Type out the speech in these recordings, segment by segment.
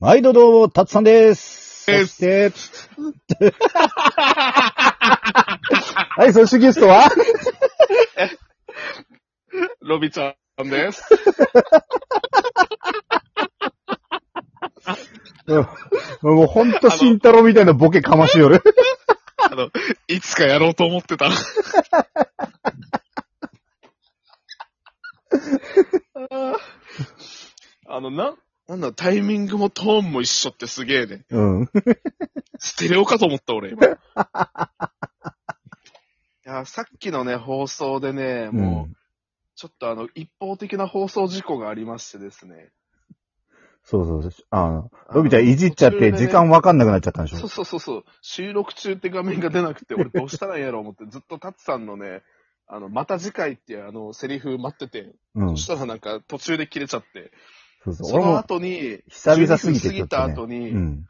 毎度どうも、たつさんです。そして、はい、そしてゲストは？ロビちゃんです。うんもうほんと慎太郎みたいなボケかましよる。あの、いつかやろうと思ってた。あの、な、なんだ、タイミングもトーンも一緒ってすげえね。うん。ステレオかと思った俺、今。いや、さっきのね、放送でね、もう、ちょっとあの、一方的な放送事故がありましてですね。そうそうそう。あの、ロビちゃんいじっちゃって時間わかんなくなっちゃったんでしょ？そうそうそうそう。収録中って画面が出なくて、俺どうしたらいいんやろう思って、ずっとタツさんのね、あの、また次回っていうあの、セリフ待ってて、うん。そしたらなんか途中で切れちゃって、そうそう。その後に、久々すぎて12分過ぎた後に、うん。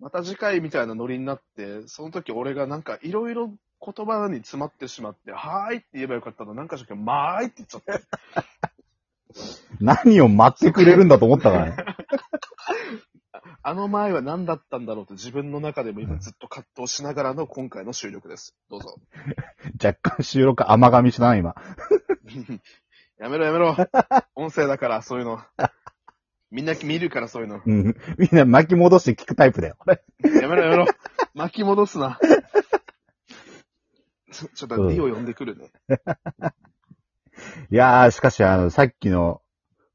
また次回みたいなノリになって、その時俺がなんかいろいろ言葉に詰まってしまって、はーいって言えばよかったの、なんかしらまーいって言っちゃって。何を待ってくれるんだと思ったからね。あの前は何だったんだろうって自分の中でも今ずっと葛藤しながらの今回の収録です。どうぞ。若干収録甘噛みしたな、今。やめろやめろ。音声だから、そういうの。みんな見るから、そういうの。うん。みんな巻き戻して聞くタイプだよ。やめろやめろ。巻き戻すな。ちょちょっと、リオ呼んでくるね。いやー、しかし、あの、さっきの、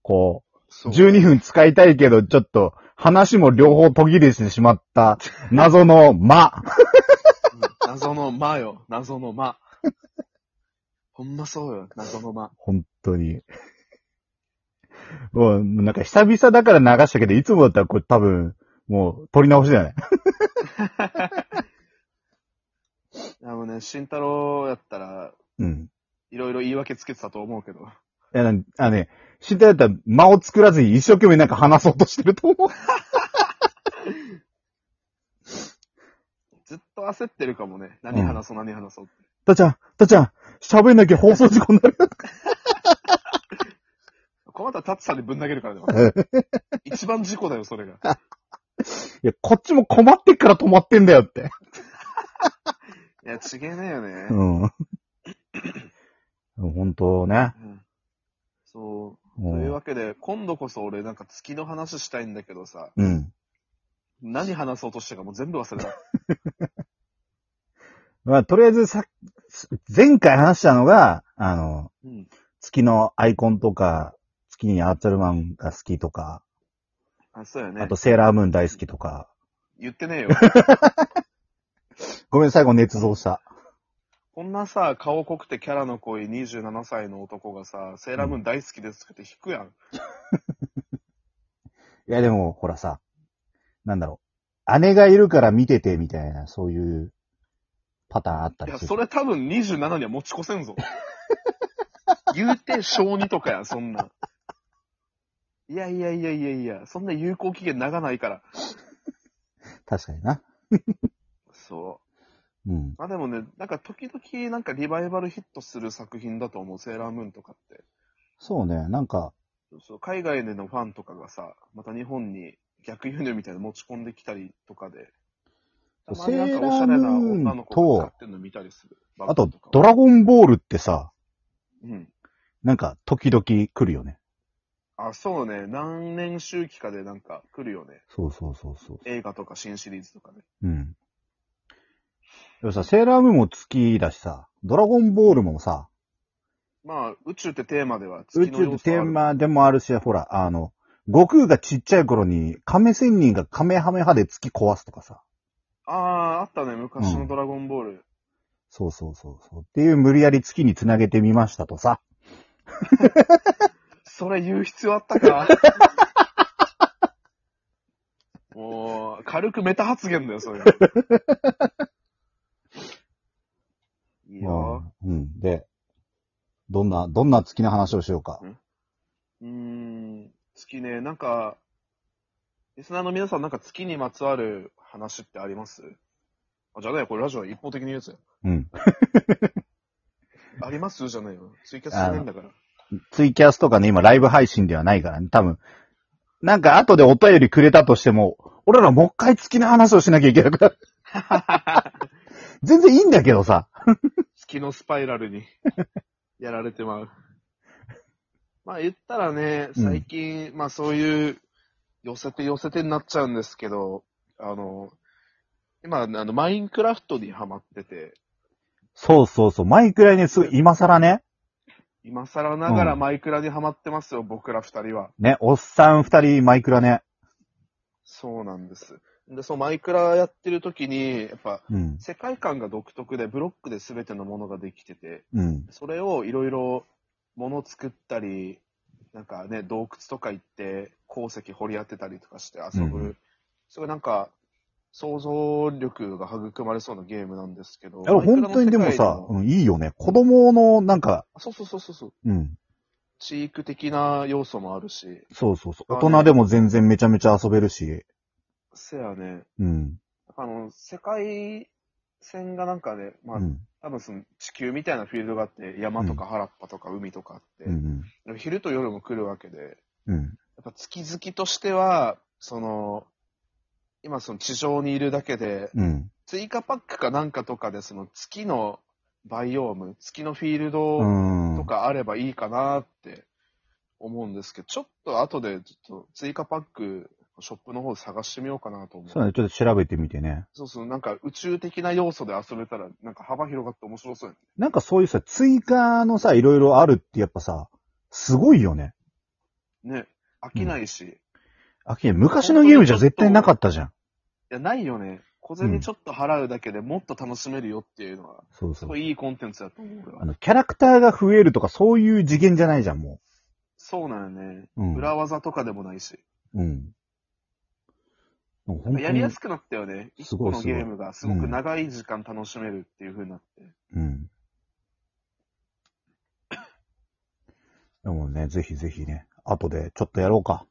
こう、そう。12分使いたいけど、ちょっと、話も両方途切れてしまった、謎の間。うん謎の間よ。謎の間。ほんまそうよ。謎の間。本当に。もう、なんか久々だから流したけど、いつもだったらこれ多分、もう、撮り直しだよね。あのね、慎太郎やったら、うん。いろいろ言い訳つけてたと思うけど。いや、なんあのね、知ったやったら間を作らずに一生懸命なんか話そうとしてると思う。ずっと焦ってるかもね。何話そう、何話そうって。たっちゃん、たっちゃん、喋んなきゃ放送事故になる。この後はタッツさんにぶん投げるからね。一番事故だよ、それが。いや、こっちも困ってっから止まってんだよって。いや、ちげえねえよね。うん。本当ね。うんそう。うんというわけで、今度こそ俺なんか月の話したいんだけどさ、うん。何話そうとしたかもう全部忘れた。まあ、とりあえずさ、前回話したのが、あの、うん。月のアイコンとか、月にアーチャルマンが好きとか、あ、そうやね。あとセーラームーン大好きとか。言ってねえよ。ごめん、最後捏造した。こんなさ、顔濃くてキャラの濃い27歳の男がさ、セーラームーン大好きですって引くやん。いや、でも、ほらさ、なんだろう。姉がいるから見てて、みたいな、そういうパターンあったいや、りする。それ多分27には持ち越せんぞ。言うて小2とかや、そんなん。いやいやいやいやいや、そんな有効期限長ないから。確かにな。そう。うん。まあでもね、なんか時々なんかリバイバルヒットする作品だと思う、セーラームーンとかって。そうね、なんか、そうそう海外でのファンとかがさ、また日本に逆輸入みたいなの持ち込んできたりとかで、たまになんかおしゃれな女の子が使ってんの見たりする。あとドラゴンボールってさ、うん。なんか、時々来るよね。あ、そうね。何年周期かでなんか来るよね。そうそうそうそう。映画とか新シリーズとかで。うん。でもさ、セーラームーンも月だしさ、ドラゴンボールもさ、まあ、宇宙ってテーマでは宇宙ってテーマでもあるし、ほら、あの、悟空がちっちゃい頃に、亀仙人がカメハメハで月壊すとかさ。ああ、あったね。昔のドラゴンボール。そうそうそうそう。っていう無理やり月につなげてみましたとさ。それ言う必要あったか もう、軽くメタ発言だよ、それ。いいよ。うん。うん。で、どんな、どんな月の話をしようか。うーん、月ね、なんか、リスナーの皆さんなんか月にまつわる話ってあります？あ、じゃねえ、これラジオは一方的に言うやつよ。うん。あります？じゃないよ。ツイキャスじゃないんだから。ツイキャスとかね、今ライブ配信ではないからね、多分、なんか後でお便りくれたとしても、俺らもう一回月の話をしなきゃいけなくなる。全然いいんだけどさ。月のスパイラルにやられてまう。まあ言ったらね、うん最近、まあそういう、寄せて寄せてになっちゃうんですけど、あの、今、あの、マインクラフトにハマってて、そうそうそう。マイクラにすぐ、今更ね。今更ながらうんマイクラにハマってますよ、僕ら二人は。ね、おっさん二人マイクラね。そうなんです。で、そのマイクラやってる時に、やっぱ、うん。世界観が独特で、ブロックで全てのものができてて、うん。それをいろいろ物作ったり、なんかね、洞窟とか行って鉱石掘り当てたりとかして遊ぶ、うんそれなんか想像力が育まれそうなゲームなんですけど。いや本当にでもさ、うん、いいよね。子供の、なんか、あそうそうそうそうそう、うん。地域的な要素もあるし、そうそうそう。大人でも全然めちゃめちゃ遊べるし。せやね、うん。あの、世界線がなんかね、まあ、うん。多分その地球みたいなフィールドがあって、山とか原っぱとか海とかあって、うん。昼と夜も来るわけで、うん。やっぱ月々としては、その、今その地上にいるだけで、うん。追加パックかなんかとかでその月のバイオーム、月のフィールうドん。とかあればいいかなって思うんですけど、ちょっと後でちょっと追加パック、ショップの方で探してみようかなと思う。そうね、ちょっと調べてみてね。そうそう、なんか宇宙的な要素で遊べたら、なんか幅広がって面白そうやなんかそういうさ、追加のさ、いろいろあるってやっぱさ、すごいよね。ね。ね。飽きないし。いあきね、昔のゲームじゃ絶対なかったじゃん。や、ないよね。小銭ちょっと払うだけでもっと楽しめるよっていうのは、そうそうすご。いいいコンテンツだと思う俺は。あの、キャラクターが増えるとかそういう次元じゃないじゃん、もそうなのね。う。うん。裏技とかでもないし。うん。本当にやりやすくなったよね。一個のすごいすごいゲームがすごく長い時間楽しめるっていう風になって。うん。でもね、ぜひぜひね、後でちょっとやろうか。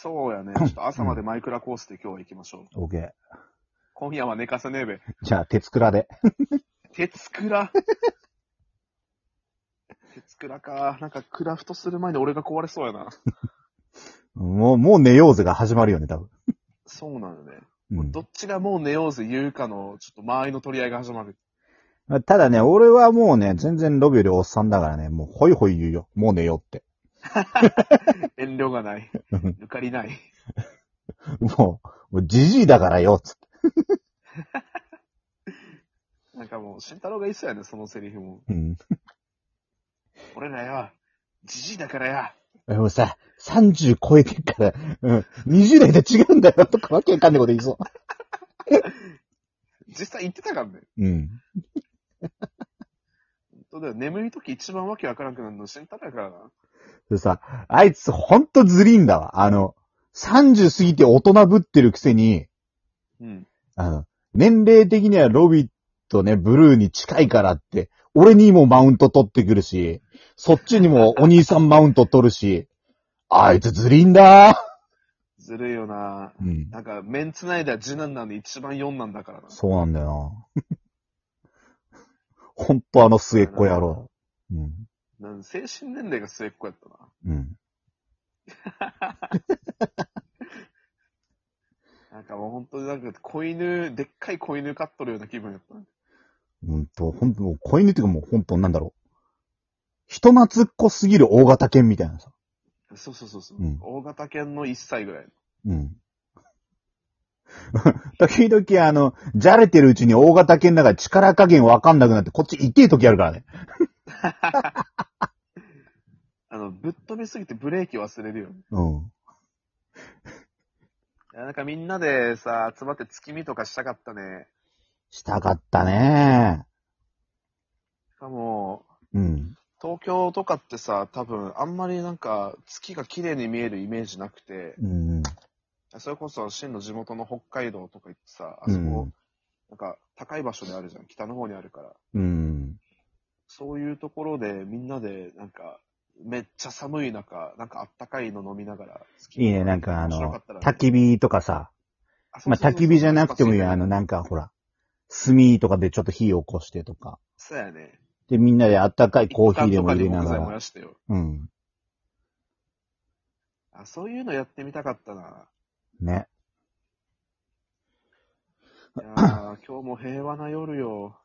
そうやね。ちょっと朝までマイクラコースで今日は行きましょう。OK。今夜は寝かせねえべ。じゃあ、鉄倉で。鉄クラ鉄クラか。なんかクラフトする前に俺が壊れそうやな。もう、もう寝ようぜが始まるよね、多分。そうなのね。うんどっちがもう寝ようぜ言うかの、ちょっと間合いの取り合いが始まる。ただね、俺はもうね、全然ロビよりおっさんだからね、もうホイホイ言うよ。もう寝ようって。遠慮がない。抜かりない。もう、もうじじいだからよ、つって。なんかもう、慎太郎が言いそうやね、そのセリフも。うん。俺らよ、じじいだからや。でもさ、30超えてっから、うん、20代と違うんだよ、とかわけわかんないこと言いそ 実際言ってたからね。う。うん。本当だよ。眠い時一番わけわからなくなるの慎太郎やからな。でさ、あいつほんとずりんだわ。あの、30過ぎて大人ぶってるくせに、うん。あの、年齢的にはロビとね、ブルーに近いからって、俺にもマウント取ってくるし、そっちにもお兄さんマウント取るし、あいつずりんだずるいよな。うん。なんか、メンツ内では次男なんで一番4なんだからな。そうなんだよな。ほんとあの末っ子野郎。うん。なん精神年齢が末っ子やったな。うん。なんかもう本当になんか子犬、でっかい子犬飼っとるような気分やったな。うんと、ほんと、もう子犬っていうかもうほんとなんだろう。人懐っこすぎる大型犬みたいなさ。そうそうそうそう、うん大型犬の1歳ぐらい。うん。時々あの、じゃれてるうちに大型犬だから力加減わかんなくなってこっち痛い時あるからね。ぶっ飛びすぎてブレーキ忘れるよね。うん。いやなんかみんなでさ、集まって月見とかしたかったね。したかったねしかも、うん。東京とかってさ、多分あんまりなんか月が綺麗に見えるイメージなくて、うん。それこそ真の地元の北海道とか行ってさ、あうそこ、ん。なんか高い場所であるじゃん。北の方にあるから。うん。そういうところでみんなでなんか、めっちゃ寒い中、なんかあったかいの飲みながら、いいね、なんかあの面白かったら、ね焚き火とかさ。まあ、焚き火じゃなくてもいいよ。あの、なんかほら、炭とかでちょっと火起こしてとか。そうやね。で、みんなであったかいコーヒーでも入れながら一斗缶とかで僕燃や。してよ。うん。あ、そういうのやってみたかったな。ね。いやー今日も平和な夜よ。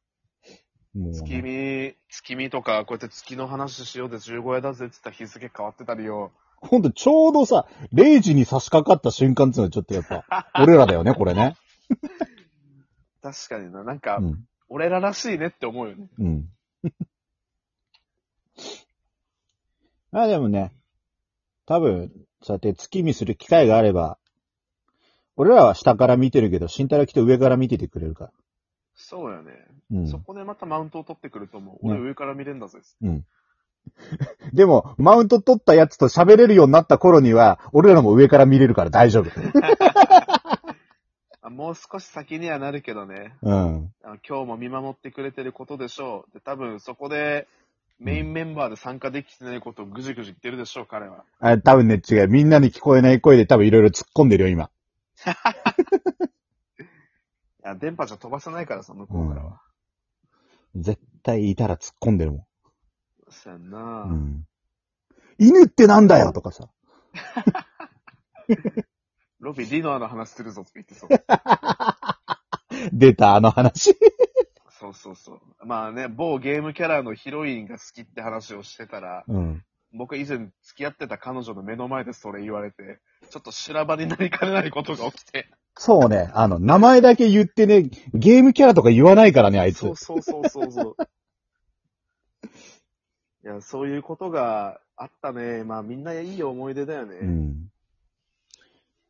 もうね、月見、月見とか、こうやって月の話しようで15夜だぜって言ったら日付変わってたりよ。ほんとちょうどさ、0時に差し掛かった瞬間っていうのはちょっとやっぱ、俺らだよね、これね。確かにな。なんか、うん。俺ららしいねって思うよね。うん。ま あでもね、多分、そうやって月見する機会があれば、俺らは下から見てるけど、慎太郎きっと上から見ててくれるから。そうやね。うんそ。こでまたマウントを取ってくると思う。ね俺上から見れんだぜ。うん。でも、マウント取ったやつと喋れるようになった頃には、俺らも上から見れるから大丈夫。あもう少し先にはなるけどね。うん。あ今日も見守ってくれてることでしょう。で、多分そこでメインメンバーで参加できてないことをぐじぐじ言ってるでしょう、彼は。あ多分ね、違う。みんなに聞こえない声で多分いろいろ突っ込んでるよ、今。いや、電波じゃ飛ばせないからさ、向こうからは。絶対いたら突っ込んでるもそうやんん。な、うん。犬ってなんだよとかさ。ロビー、リノアの話するぞって言ってそう。出た、あの話。そうそうそう。まあね、某ゲームキャラのヒロインが好きって話をしてたら、うん。僕以前付き合ってた彼女の目の前でそれ言われて、ちょっと修羅場になりかねないことが起きて。そうね。あの、名前だけ言ってね、ゲームキャラとか言わないからね、あいつそ。うそうそうそうそう。いや、そういうことがあったね。まあみんないい思い出だよね。うん。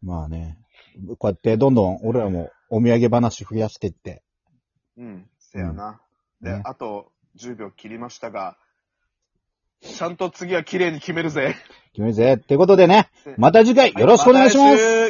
まあね。こうやってどんどん俺らもお土産話増やしてって。うん、せやな。で、ねあと10秒切りましたが、ちゃんと次は綺麗に決めるぜ。決めるぜ。ってことでね、また次回よろしくお願いします。